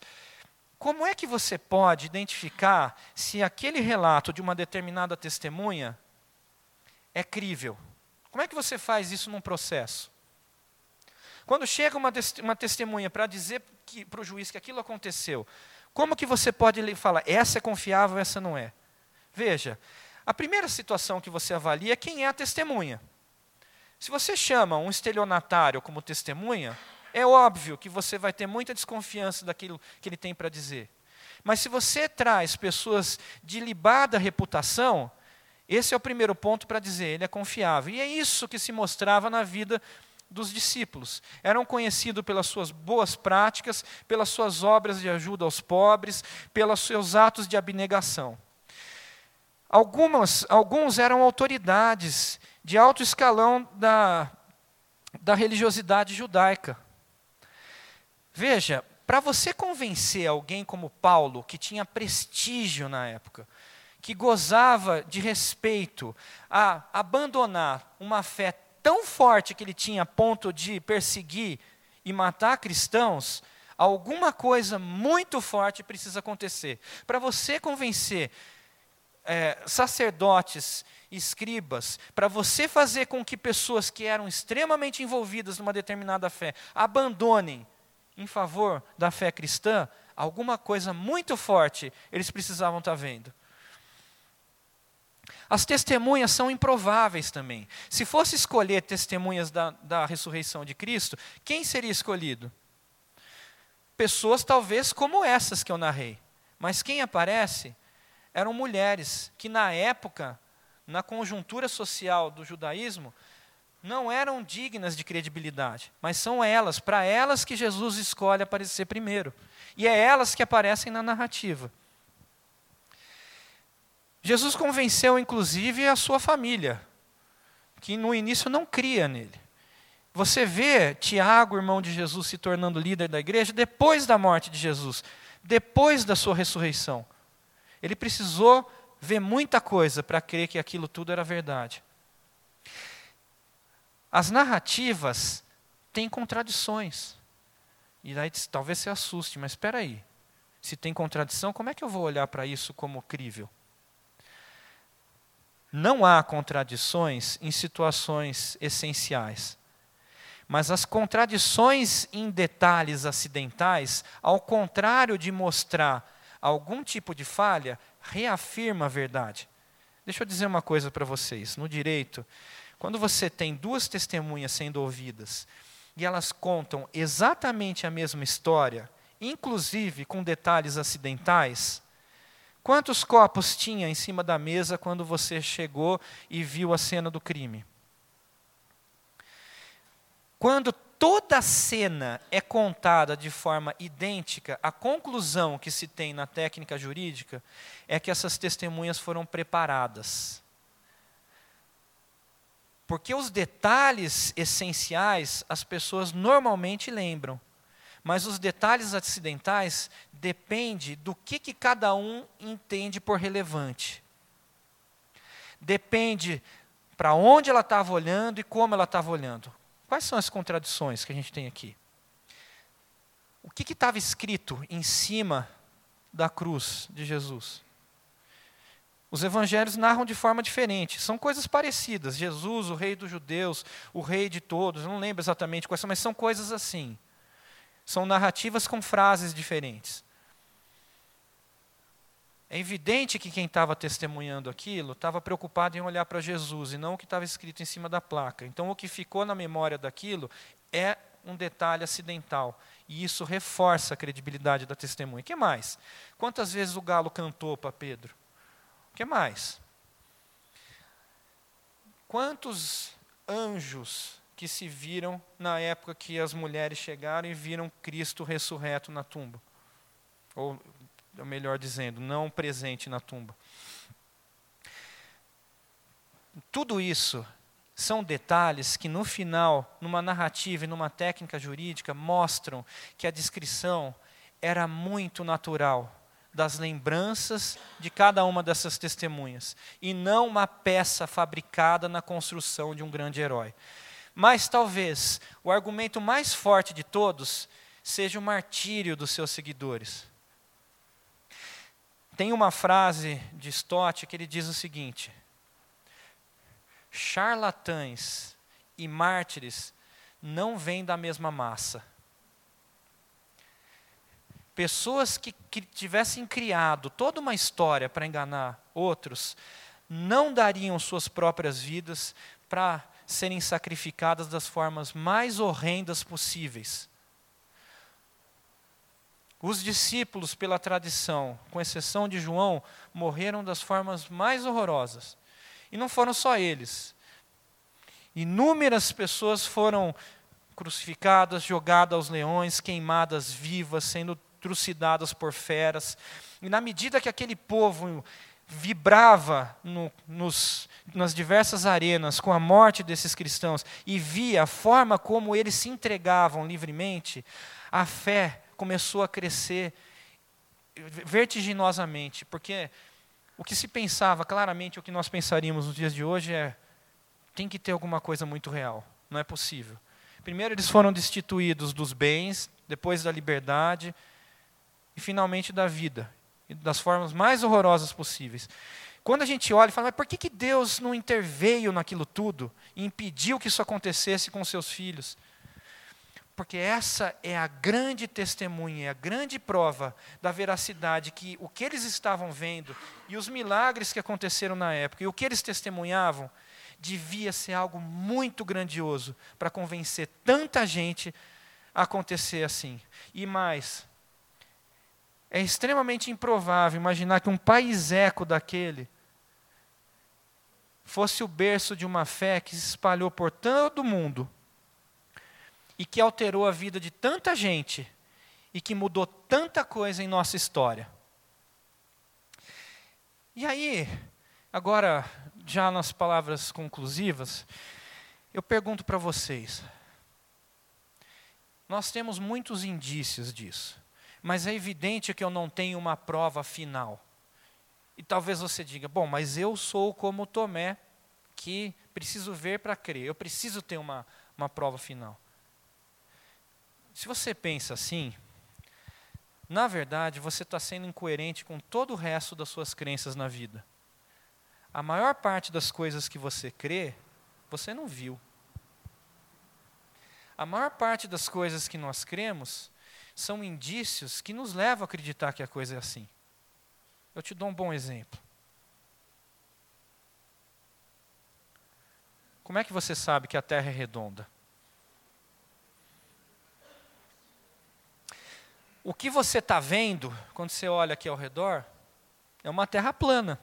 Como é que você pode identificar se aquele relato de uma determinada testemunha é crível? Como é que você faz isso num processo? Quando chega uma, uma testemunha para dizer para o juiz que aquilo aconteceu, como que você pode falar, essa é confiável, essa não é? Veja, a primeira situação que você avalia é quem é a testemunha. Se você chama um estelionatário como testemunha, é óbvio que você vai ter muita desconfiança daquilo que ele tem para dizer. Mas se você traz pessoas de libada reputação, esse é o primeiro ponto para dizer, ele é confiável. E é isso que se mostrava na vida dos discípulos. Eram conhecidos pelas suas boas práticas, pelas suas obras de ajuda aos pobres, pelos seus atos de abnegação. Algumas, alguns eram autoridades de alto escalão da, da religiosidade judaica. Veja, para você convencer alguém como Paulo, que tinha prestígio na época, que gozava de respeito, a abandonar uma fé tão forte que ele tinha a ponto de perseguir e matar cristãos, alguma coisa muito forte precisa acontecer. Para você convencer é, sacerdotes, escribas, para você fazer com que pessoas que eram extremamente envolvidas numa determinada fé abandonem em favor da fé cristã, alguma coisa muito forte eles precisavam estar tá vendo. As testemunhas são improváveis também. Se fosse escolher testemunhas da, da ressurreição de Cristo, quem seria escolhido? Pessoas talvez como essas que eu narrei. Mas quem aparece eram mulheres que, na época, na conjuntura social do judaísmo, não eram dignas de credibilidade, mas são elas, para elas que Jesus escolhe aparecer primeiro. E é elas que aparecem na narrativa. Jesus convenceu, inclusive, a sua família, que no início não cria nele. Você vê Tiago, irmão de Jesus, se tornando líder da igreja depois da morte de Jesus, depois da sua ressurreição. Ele precisou ver muita coisa para crer que aquilo tudo era verdade. As narrativas têm contradições. E daí talvez se assuste, mas espera aí. Se tem contradição, como é que eu vou olhar para isso como crível? Não há contradições em situações essenciais. Mas as contradições em detalhes acidentais, ao contrário de mostrar algum tipo de falha, reafirma a verdade. Deixa eu dizer uma coisa para vocês: no direito, quando você tem duas testemunhas sendo ouvidas e elas contam exatamente a mesma história, inclusive com detalhes acidentais, quantos copos tinha em cima da mesa quando você chegou e viu a cena do crime? Quando toda a cena é contada de forma idêntica, a conclusão que se tem na técnica jurídica é que essas testemunhas foram preparadas. Porque os detalhes essenciais as pessoas normalmente lembram, mas os detalhes acidentais depende do que, que cada um entende por relevante. Depende para onde ela estava olhando e como ela estava olhando. Quais são as contradições que a gente tem aqui? O que estava escrito em cima da cruz de Jesus? Os evangelhos narram de forma diferente. São coisas parecidas. Jesus, o rei dos judeus, o rei de todos. Não lembro exatamente quais são, mas são coisas assim. São narrativas com frases diferentes. É evidente que quem estava testemunhando aquilo estava preocupado em olhar para Jesus e não o que estava escrito em cima da placa. Então, o que ficou na memória daquilo é um detalhe acidental. E isso reforça a credibilidade da testemunha. O que mais? Quantas vezes o galo cantou para Pedro? O que mais? Quantos anjos que se viram na época que as mulheres chegaram e viram Cristo ressurreto na tumba? Ou, melhor dizendo, não presente na tumba. Tudo isso são detalhes que no final, numa narrativa e numa técnica jurídica, mostram que a descrição era muito natural das lembranças de cada uma dessas testemunhas, e não uma peça fabricada na construção de um grande herói. Mas talvez o argumento mais forte de todos seja o martírio dos seus seguidores. Tem uma frase de Stott que ele diz o seguinte: charlatães e mártires não vêm da mesma massa. Pessoas que, que tivessem criado toda uma história para enganar outros, não dariam suas próprias vidas para serem sacrificadas das formas mais horrendas possíveis. Os discípulos, pela tradição, com exceção de João, morreram das formas mais horrorosas. E não foram só eles. Inúmeras pessoas foram crucificadas, jogadas aos leões, queimadas vivas, sendo trucidadas por feras. E na medida que aquele povo vibrava no, nos, nas diversas arenas com a morte desses cristãos e via a forma como eles se entregavam livremente, a fé começou a crescer vertiginosamente, porque o que se pensava, claramente, o que nós pensaríamos nos dias de hoje é: tem que ter alguma coisa muito real, não é possível. Primeiro, eles foram destituídos dos bens, depois da liberdade, e finalmente da vida, das formas mais horrorosas possíveis. Quando a gente olha e fala, mas por que, que Deus não interveio naquilo tudo e impediu que isso acontecesse com seus filhos? Porque essa é a grande testemunha, a grande prova da veracidade que o que eles estavam vendo e os milagres que aconteceram na época e o que eles testemunhavam devia ser algo muito grandioso para convencer tanta gente a acontecer assim. E mais, é extremamente improvável imaginar que um país eco daquele fosse o berço de uma fé que se espalhou por todo o mundo e que alterou a vida de tanta gente e que mudou tanta coisa em nossa história. E aí, agora, já nas palavras conclusivas, eu pergunto para vocês. Nós temos muitos indícios disso, mas é evidente que eu não tenho uma prova final. E talvez você diga: bom, mas eu sou como Tomé, que preciso ver para crer, eu preciso ter uma, uma prova final. Se você pensa assim, na verdade você está sendo incoerente com todo o resto das suas crenças na vida. A maior parte das coisas que você crê, você não viu. A maior parte das coisas que nós cremos são indícios que nos levam a acreditar que a coisa é assim. Eu te dou um bom exemplo. Como é que você sabe que a Terra é redonda? O que você está vendo, quando você olha aqui ao redor, é uma terra plana.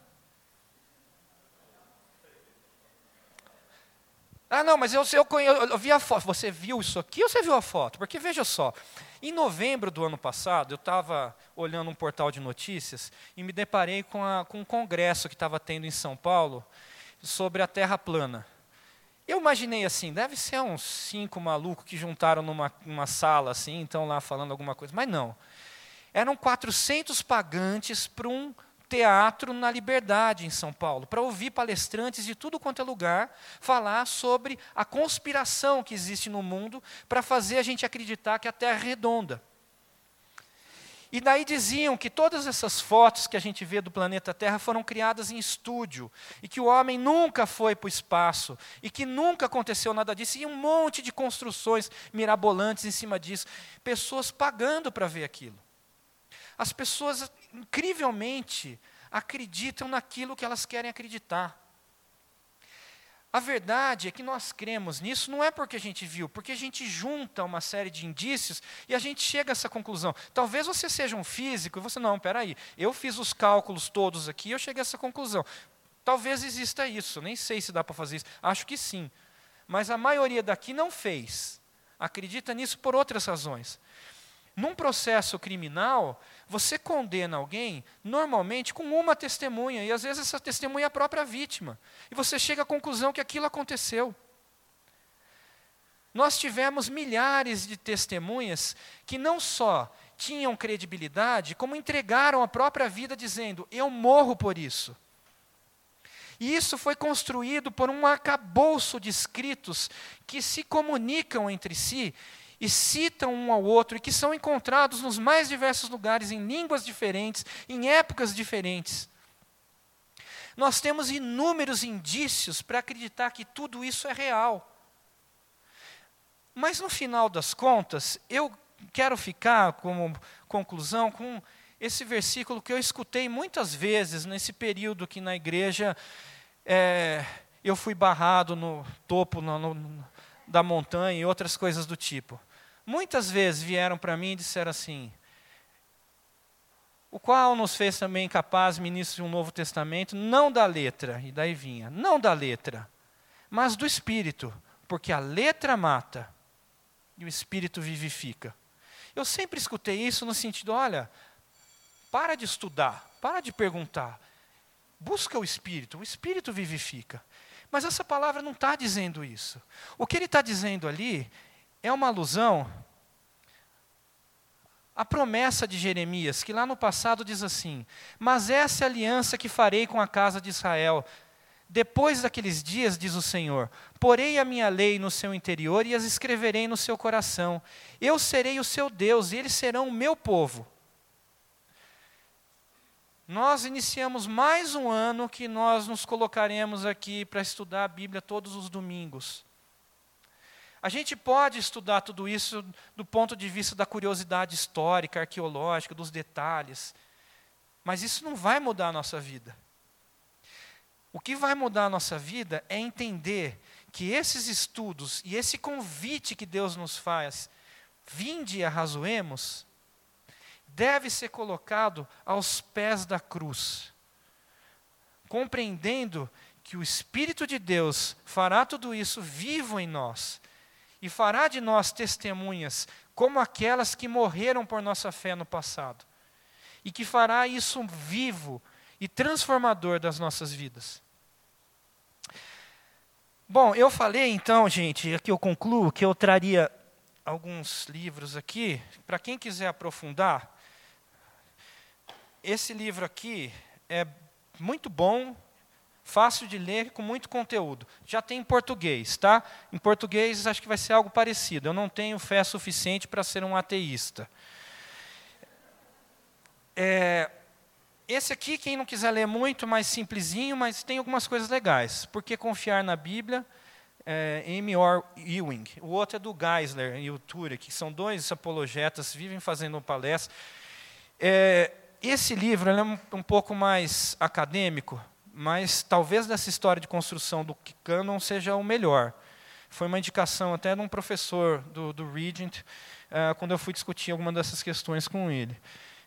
Ah, não, mas eu, eu, eu, eu, vi a foto. Você viu isso aqui ou você viu a foto? Porque veja só, em novembro do ano passado, eu estava olhando um portal de notícias e me deparei com, a, com um congresso que estava tendo em São Paulo sobre a Terra plana. Eu imaginei assim, deve ser uns cinco malucos que juntaram numa, numa sala assim, estão lá falando alguma coisa. Mas não. Eram 400 pagantes para um teatro na Liberdade, em São Paulo, para ouvir palestrantes de tudo quanto é lugar falar sobre a conspiração que existe no mundo para fazer a gente acreditar que a Terra é redonda. E daí diziam que todas essas fotos que a gente vê do planeta Terra foram criadas em estúdio, e que o homem nunca foi para o espaço, e que nunca aconteceu nada disso, e um monte de construções mirabolantes em cima disso, pessoas pagando para ver aquilo. As pessoas, incrivelmente, acreditam naquilo que elas querem acreditar. A verdade é que nós cremos nisso não é porque a gente viu, porque a gente junta uma série de indícios e a gente chega a essa conclusão. Talvez você seja um físico e você, não, peraí, eu fiz os cálculos todos aqui e eu cheguei a essa conclusão. Talvez exista isso, nem sei se dá para fazer isso, acho que sim. Mas a maioria daqui não fez. Acredita nisso por outras razões. Num processo criminal, você condena alguém, normalmente, com uma testemunha, e às vezes essa testemunha é a própria vítima. E você chega à conclusão que aquilo aconteceu. Nós tivemos milhares de testemunhas que não só tinham credibilidade, como entregaram a própria vida dizendo: Eu morro por isso. E isso foi construído por um arcabouço de escritos que se comunicam entre si e citam um ao outro e que são encontrados nos mais diversos lugares, em línguas diferentes, em épocas diferentes. Nós temos inúmeros indícios para acreditar que tudo isso é real. Mas no final das contas, eu quero ficar como conclusão com esse versículo que eu escutei muitas vezes nesse período que na igreja é, eu fui barrado no topo no, no, da montanha e outras coisas do tipo. Muitas vezes vieram para mim e disseram assim: o qual nos fez também capazes, ministros de um Novo Testamento, não da letra, e daí vinha, não da letra, mas do Espírito, porque a letra mata e o Espírito vivifica. Eu sempre escutei isso no sentido: olha, para de estudar, para de perguntar, busca o Espírito, o Espírito vivifica. Mas essa palavra não está dizendo isso. O que ele está dizendo ali é uma alusão à promessa de Jeremias, que lá no passado diz assim: Mas essa é a aliança que farei com a casa de Israel. Depois daqueles dias, diz o Senhor, porei a minha lei no seu interior e as escreverei no seu coração. Eu serei o seu Deus e eles serão o meu povo. Nós iniciamos mais um ano que nós nos colocaremos aqui para estudar a Bíblia todos os domingos. A gente pode estudar tudo isso do ponto de vista da curiosidade histórica, arqueológica, dos detalhes, mas isso não vai mudar a nossa vida. O que vai mudar a nossa vida é entender que esses estudos e esse convite que Deus nos faz, vinde e arrazoemos, deve ser colocado aos pés da cruz, compreendendo que o Espírito de Deus fará tudo isso vivo em nós e fará de nós testemunhas como aquelas que morreram por nossa fé no passado, e que fará isso vivo e transformador das nossas vidas. Bom, eu falei então, gente, aqui eu concluo que eu traria alguns livros aqui, para quem quiser aprofundar. Esse livro aqui é muito bom, fácil de ler, com muito conteúdo. Já tem em português, tá? Em português acho que vai ser algo parecido. Eu não tenho fé suficiente para ser um ateísta. É, esse aqui, quem não quiser ler muito, mais simplesinho, mas tem algumas coisas legais. Por que confiar na Bíblia? É, M. R. Ewing. O outro é do Geisler e o Turek, que são dois apologetas, vivem fazendo palestras. É, esse livro é um, um pouco mais acadêmico, mas talvez dessa história de construção do cânon seja o melhor. Foi uma indicação até de um professor do, do Regent, uh, quando eu fui discutir alguma dessas questões com ele.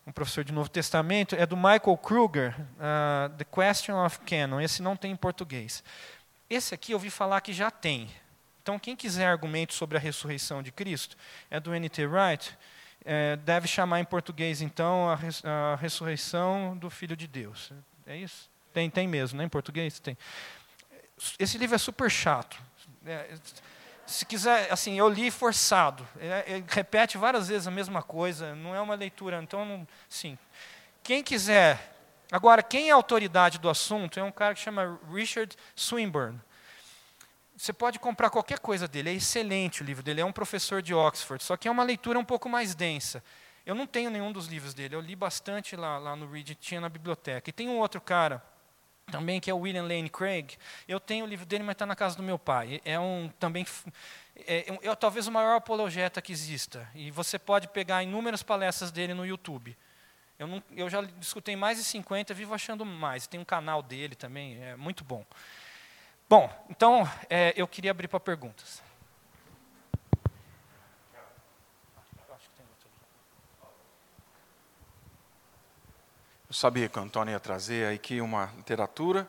Um professor de Novo Testamento, é do Michael Kruger, uh, The Question of Canon. Esse não tem em português. Esse aqui eu ouvi falar que já tem. Então, quem quiser argumentos sobre a ressurreição de Cristo, é do N.T. Wright, é, deve chamar em português, então, a, res, a ressurreição do Filho de Deus. É isso? Tem, tem mesmo, né? Em português tem. Esse livro é super chato. É, se quiser, assim, eu li forçado. É, é, repete várias vezes a mesma coisa. Não é uma leitura. Então, não, sim. Quem quiser. Agora, quem é autoridade do assunto é um cara que chama Richard Swinburne. Você pode comprar qualquer coisa dele. É excelente o livro dele. É um professor de Oxford. Só que é uma leitura um pouco mais densa. Eu não tenho nenhum dos livros dele, eu li bastante lá, lá no Reed, tinha na biblioteca. E tem um outro cara, também que é o William Lane Craig. Eu tenho o livro dele, mas está na casa do meu pai. É um também é, é, talvez o maior apologeta que exista. E você pode pegar inúmeras palestras dele no YouTube. Eu, não, eu já escutei mais de 50, vivo achando mais. Tem um canal dele também, é muito bom. Bom, então é, eu queria abrir para perguntas. Eu sabia que o Antônio ia trazer aqui uma literatura,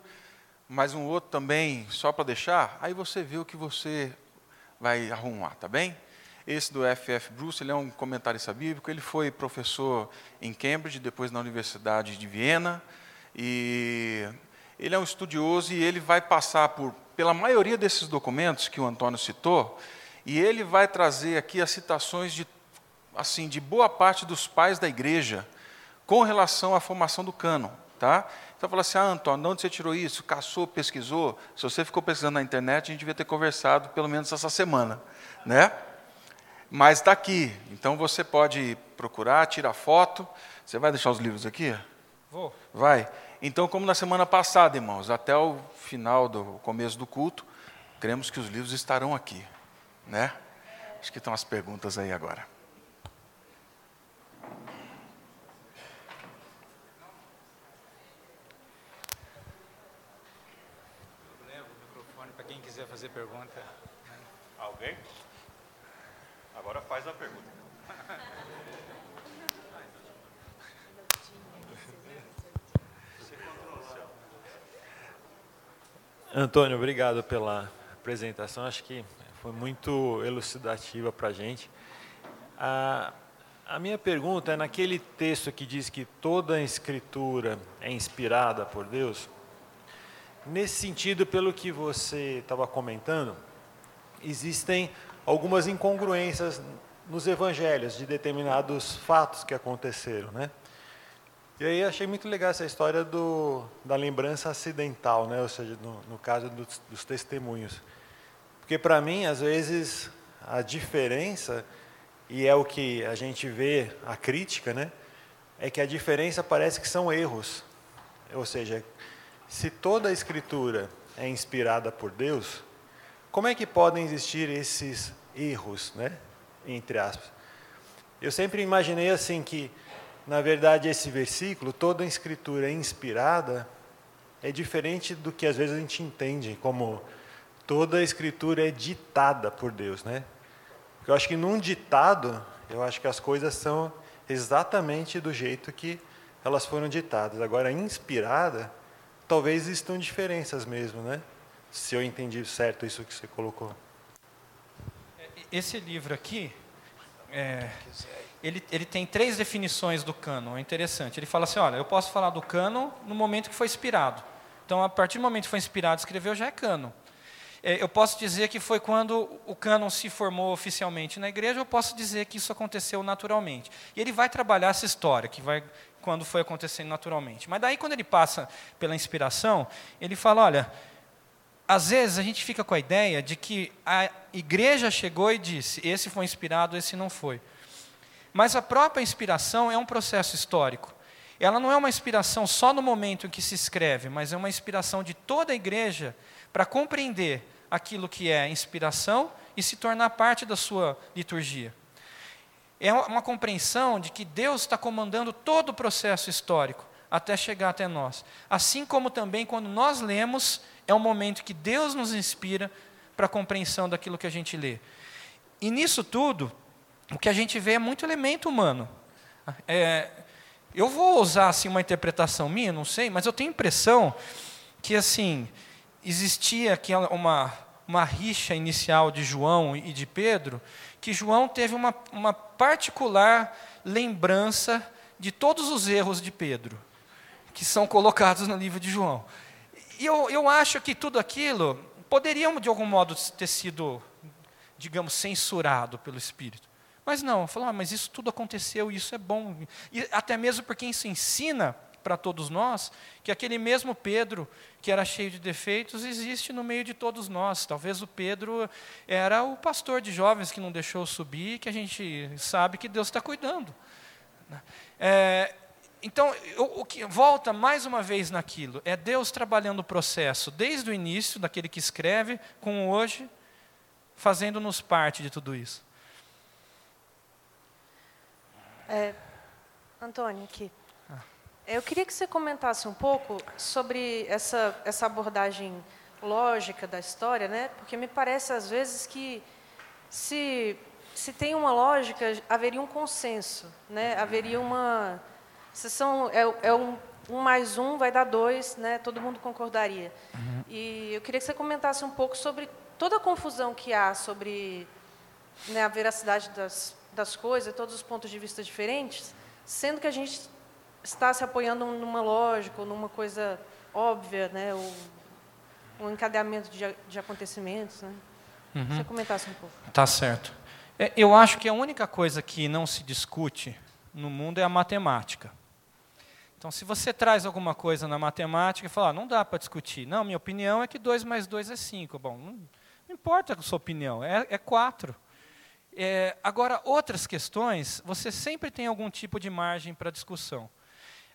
mas um outro também, só para deixar, aí você vê o que você vai arrumar, tá bem? Esse do F.F. Bruce, ele é um comentarista bíblico, ele foi professor em Cambridge, depois na Universidade de Viena, e ele é um estudioso e ele vai passar por pela maioria desses documentos que o Antônio citou, e ele vai trazer aqui as citações de assim de boa parte dos pais da igreja com relação à formação do cano. Tá? Então fala assim, ah, Antônio, de onde você tirou isso? Caçou, pesquisou? Se você ficou pesquisando na internet, a gente devia ter conversado pelo menos essa semana. Né? Mas está aqui, então você pode procurar, tirar foto. Você vai deixar os livros aqui? Vou. Vai. Então, como na semana passada, irmãos, até o final do começo do culto, cremos que os livros estarão aqui. Né? Acho que estão as perguntas aí agora. Fazer pergunta. Alguém? Agora faz a pergunta. Antônio, obrigado pela apresentação. Acho que foi muito elucidativa para a gente. A, a minha pergunta é naquele texto que diz que toda a escritura é inspirada por Deus. Nesse sentido, pelo que você estava comentando, existem algumas incongruências nos evangelhos de determinados fatos que aconteceram, né? E aí achei muito legal essa história do, da lembrança acidental, né? Ou seja, no, no caso dos, dos testemunhos, porque para mim às vezes a diferença e é o que a gente vê a crítica, né? É que a diferença parece que são erros, ou seja, se toda a escritura é inspirada por Deus, como é que podem existir esses erros, né? Entre aspas. Eu sempre imaginei assim que, na verdade, esse versículo, toda a escritura é inspirada, é diferente do que às vezes a gente entende como toda a escritura é ditada por Deus, né? Porque eu acho que num ditado, eu acho que as coisas são exatamente do jeito que elas foram ditadas. Agora, inspirada, talvez existam diferenças mesmo, né? Se eu entendi certo isso que você colocou. Esse livro aqui, é, ele, ele tem três definições do cano. É interessante. Ele fala assim, olha, eu posso falar do cano no momento que foi inspirado. Então, a partir do momento que foi inspirado, escreveu, já é cano. É, eu posso dizer que foi quando o cânon se formou oficialmente na igreja, eu posso dizer que isso aconteceu naturalmente. E ele vai trabalhar essa história, que vai quando foi acontecendo naturalmente. Mas daí, quando ele passa pela inspiração, ele fala: olha, às vezes a gente fica com a ideia de que a igreja chegou e disse: esse foi inspirado, esse não foi. Mas a própria inspiração é um processo histórico. Ela não é uma inspiração só no momento em que se escreve, mas é uma inspiração de toda a igreja para compreender aquilo que é inspiração e se tornar parte da sua liturgia é uma compreensão de que Deus está comandando todo o processo histórico até chegar até nós. Assim como também quando nós lemos, é um momento que Deus nos inspira para a compreensão daquilo que a gente lê. E nisso tudo, o que a gente vê é muito elemento humano. É, eu vou usar assim uma interpretação minha, não sei, mas eu tenho a impressão que assim existia aqui uma uma rixa inicial de João e de Pedro, que João teve uma, uma particular lembrança de todos os erros de Pedro, que são colocados no livro de João. E eu, eu acho que tudo aquilo poderia, de algum modo, ter sido, digamos, censurado pelo Espírito. Mas não, falou, ah, mas isso tudo aconteceu, isso é bom. E até mesmo porque isso ensina para todos nós que aquele mesmo Pedro, que era cheio de defeitos, existe no meio de todos nós. Talvez o Pedro era o pastor de jovens que não deixou subir, que a gente sabe que Deus está cuidando. É, então, o, que volta mais uma vez naquilo, é Deus trabalhando o processo desde o início, daquele que escreve, com hoje, fazendo-nos parte de tudo isso. É, Antônio, aqui. Eu queria que você comentasse um pouco sobre essa, essa abordagem lógica da história, né? porque me parece, às vezes, que se, se tem uma lógica, haveria um consenso, né? haveria uma. Se são, é, é um, um mais um vai dar dois, né? todo mundo concordaria. Uhum. E eu queria que você comentasse um pouco sobre toda a confusão que há sobre né, a veracidade das, das coisas, todos os pontos de vista diferentes, sendo que a gente está se apoiando numa lógica, ou numa coisa óbvia, né, ou um encadeamento de, de acontecimentos. Né? Uhum. Você comentasse um pouco. Tá certo. É, eu acho que a única coisa que não se discute no mundo é a matemática. Então, se você traz alguma coisa na matemática e fala, ah, não dá para discutir. Não, minha opinião é que 2 mais 2 é 5. Bom, não, não, importa a sua opinião, é 4. É, é, agora, outras questões, você sempre tem algum tipo de margem para discussão.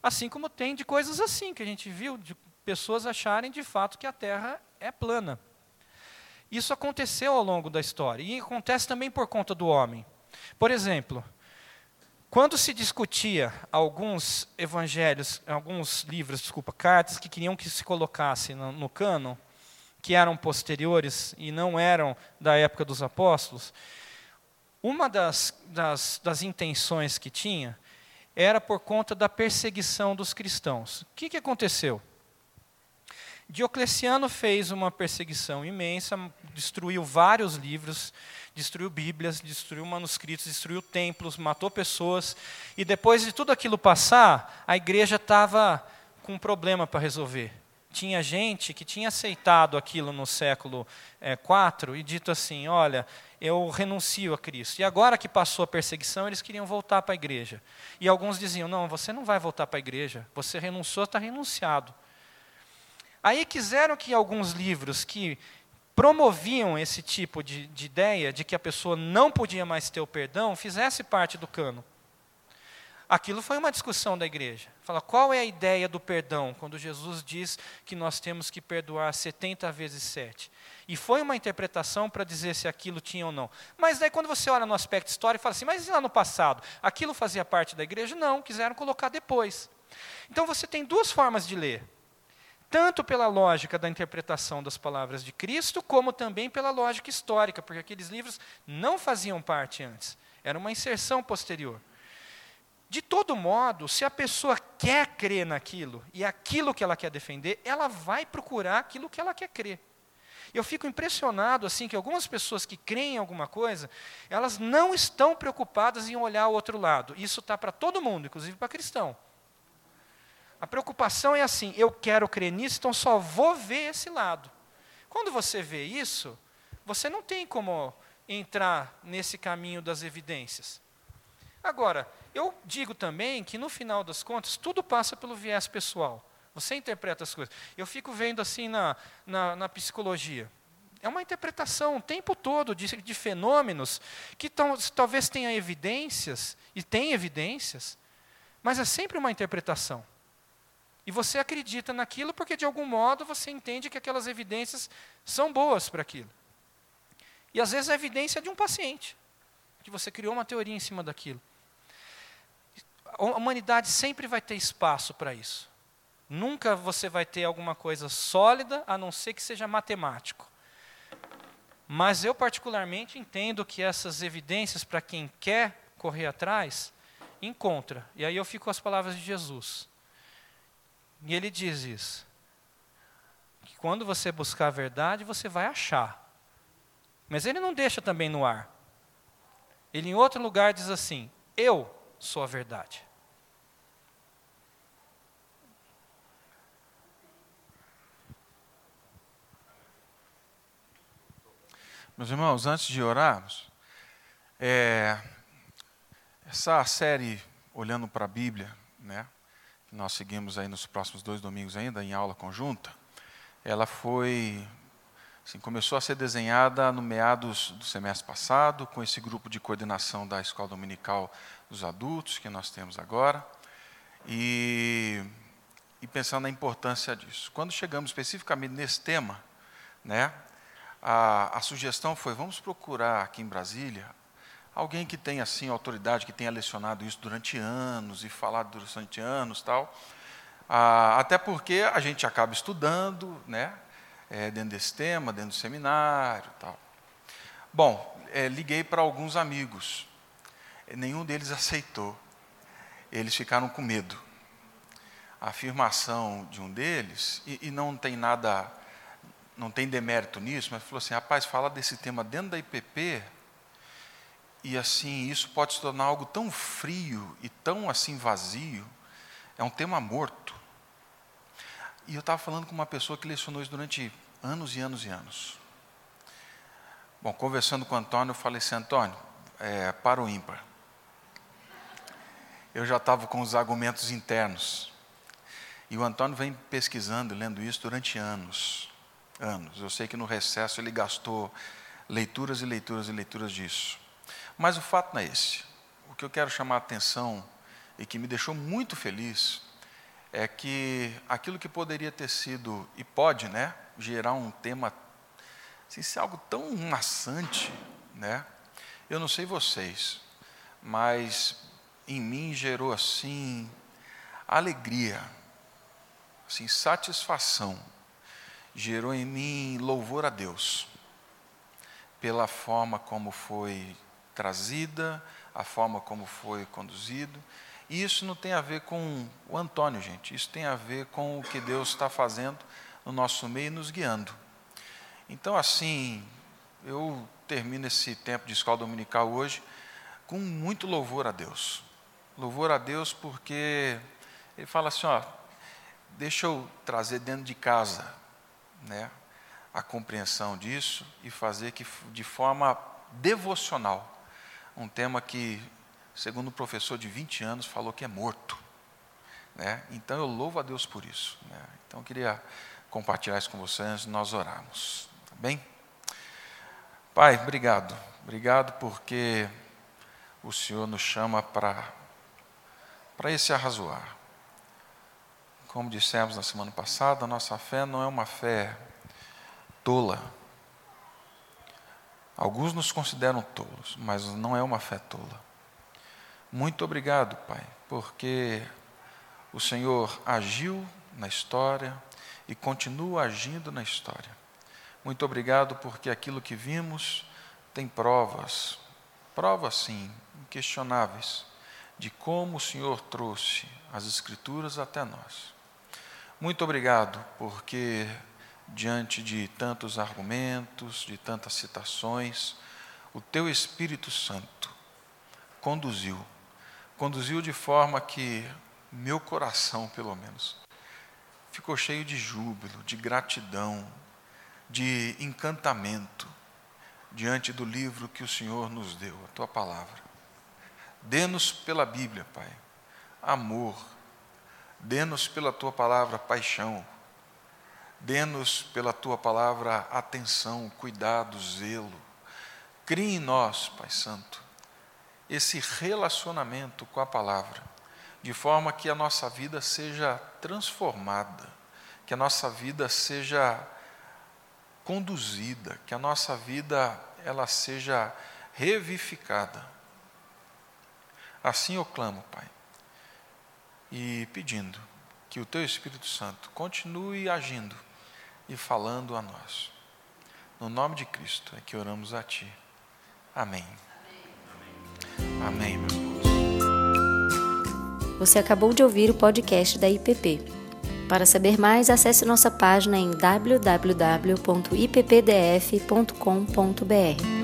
Assim como tem de coisas assim, que a gente viu, de pessoas acharem de fato que a Terra é plana. Isso aconteceu ao longo da história, e acontece também por conta do homem. Por exemplo, quando se discutia alguns evangelhos, alguns livros, desculpa, cartas que queriam que se colocasse no, no que eram posteriores e não eram da época dos apóstolos, uma das, das, das intenções que tinha era por conta da perseguição dos cristãos. O que, que aconteceu? Diocleciano fez uma perseguição imensa, destruiu vários livros, destruiu Bíblias, destruiu manuscritos, destruiu templos, matou pessoas, e depois de tudo aquilo passar, a igreja estava com um problema para resolver. Tinha gente que tinha aceitado aquilo no século eh, e dito assim: olha, eu renuncio a Cristo. E agora que passou a perseguição, eles queriam voltar para a igreja. E alguns diziam: não, você não vai voltar para a igreja, você renunciou, está renunciado. Aí quiseram que alguns livros que promoviam esse tipo de, de ideia, de que a pessoa não podia mais ter o perdão, fizesse parte do cano. Aquilo foi uma discussão da igreja. Fala, qual é a ideia do perdão quando Jesus diz que nós temos que perdoar 70 vezes 7? E foi uma interpretação para dizer se aquilo tinha ou não. Mas daí quando você olha no aspecto histórico, fala assim, mas lá no passado, aquilo fazia parte da igreja? Não, quiseram colocar depois. Então você tem duas formas de ler. Tanto pela lógica da interpretação das palavras de Cristo, como também pela lógica histórica, porque aqueles livros não faziam parte antes. Era uma inserção posterior. De todo modo, se a pessoa quer crer naquilo e aquilo que ela quer defender, ela vai procurar aquilo que ela quer crer. Eu fico impressionado assim que algumas pessoas que creem em alguma coisa, elas não estão preocupadas em olhar o outro lado. Isso está para todo mundo, inclusive para cristão. A preocupação é assim: eu quero crer nisso, então só vou ver esse lado. Quando você vê isso, você não tem como entrar nesse caminho das evidências. Agora, eu digo também que no final das contas, tudo passa pelo viés pessoal. Você interpreta as coisas. Eu fico vendo assim na, na, na psicologia. É uma interpretação o tempo todo de, de fenômenos que tão, talvez tenha evidências, e tem evidências, mas é sempre uma interpretação. E você acredita naquilo porque, de algum modo, você entende que aquelas evidências são boas para aquilo. E às vezes a evidência é de um paciente, que você criou uma teoria em cima daquilo a humanidade sempre vai ter espaço para isso. Nunca você vai ter alguma coisa sólida, a não ser que seja matemático. Mas eu, particularmente, entendo que essas evidências, para quem quer correr atrás, encontra. E aí eu fico com as palavras de Jesus. E ele diz isso. Que quando você buscar a verdade, você vai achar. Mas ele não deixa também no ar. Ele, em outro lugar, diz assim: Eu sou a verdade. Meus irmãos, antes de orarmos, é, essa série Olhando para a Bíblia, né, que nós seguimos aí nos próximos dois domingos ainda, em aula conjunta, ela foi Assim, começou a ser desenhada no meados do semestre passado, com esse grupo de coordenação da Escola Dominical dos Adultos que nós temos agora, e, e pensando na importância disso. Quando chegamos especificamente nesse tema, né, a, a sugestão foi: vamos procurar aqui em Brasília alguém que tenha assim autoridade, que tenha lecionado isso durante anos e falado durante anos, tal. Ah, até porque a gente acaba estudando, né? é, dentro desse tema, dentro do seminário tal. Bom, é, liguei para alguns amigos, nenhum deles aceitou, eles ficaram com medo. A afirmação de um deles, e, e não tem nada, não tem demérito nisso, mas falou assim: rapaz, fala desse tema dentro da IPP, e assim, isso pode se tornar algo tão frio e tão assim vazio, é um tema morto. E eu estava falando com uma pessoa que lecionou isso durante anos e anos e anos. Bom, conversando com o Antônio, eu falei assim, Antônio, é, para o ímpar. Eu já estava com os argumentos internos. E o Antônio vem pesquisando, lendo isso durante anos. Anos. Eu sei que no recesso ele gastou leituras e leituras e leituras disso. Mas o fato não é esse. O que eu quero chamar a atenção e que me deixou muito feliz é que aquilo que poderia ter sido, e pode, né, gerar um tema, assim, ser algo tão maçante, né? Eu não sei vocês, mas em mim gerou assim alegria, assim satisfação, gerou em mim louvor a Deus pela forma como foi trazida, a forma como foi conduzido e isso não tem a ver com o Antônio, gente. Isso tem a ver com o que Deus está fazendo no nosso meio e nos guiando. Então, assim, eu termino esse tempo de escola dominical hoje com muito louvor a Deus. Louvor a Deus porque ele fala assim, ó, deixa eu trazer dentro de casa, né, a compreensão disso e fazer que de forma devocional, um tema que segundo um professor de 20 anos, falou que é morto. Né? Então eu louvo a Deus por isso. Né? Então eu queria compartilhar isso com vocês nós orarmos. Tá bem? Pai, obrigado. Obrigado porque o Senhor nos chama para, para esse arrazoar. Como dissemos na semana passada, a nossa fé não é uma fé tola. Alguns nos consideram tolos, mas não é uma fé tola. Muito obrigado, Pai, porque o Senhor agiu na história e continua agindo na história. Muito obrigado porque aquilo que vimos tem provas, provas sim, inquestionáveis, de como o Senhor trouxe as Escrituras até nós. Muito obrigado porque, diante de tantos argumentos, de tantas citações, o Teu Espírito Santo conduziu conduziu de forma que meu coração, pelo menos, ficou cheio de júbilo, de gratidão, de encantamento diante do livro que o Senhor nos deu, a tua palavra. Dê-nos pela Bíblia, Pai, amor. Dê-nos pela tua palavra paixão. Dê-nos pela tua palavra atenção, cuidado, zelo. Crie em nós, Pai Santo, esse relacionamento com a palavra, de forma que a nossa vida seja transformada, que a nossa vida seja conduzida, que a nossa vida ela seja revivificada. Assim eu clamo, Pai, e pedindo que o Teu Espírito Santo continue agindo e falando a nós. No nome de Cristo é que oramos a Ti. Amém. Amém, meu irmão. Você acabou de ouvir o podcast da IPP. Para saber mais, acesse nossa página em www.ippdf.com.br.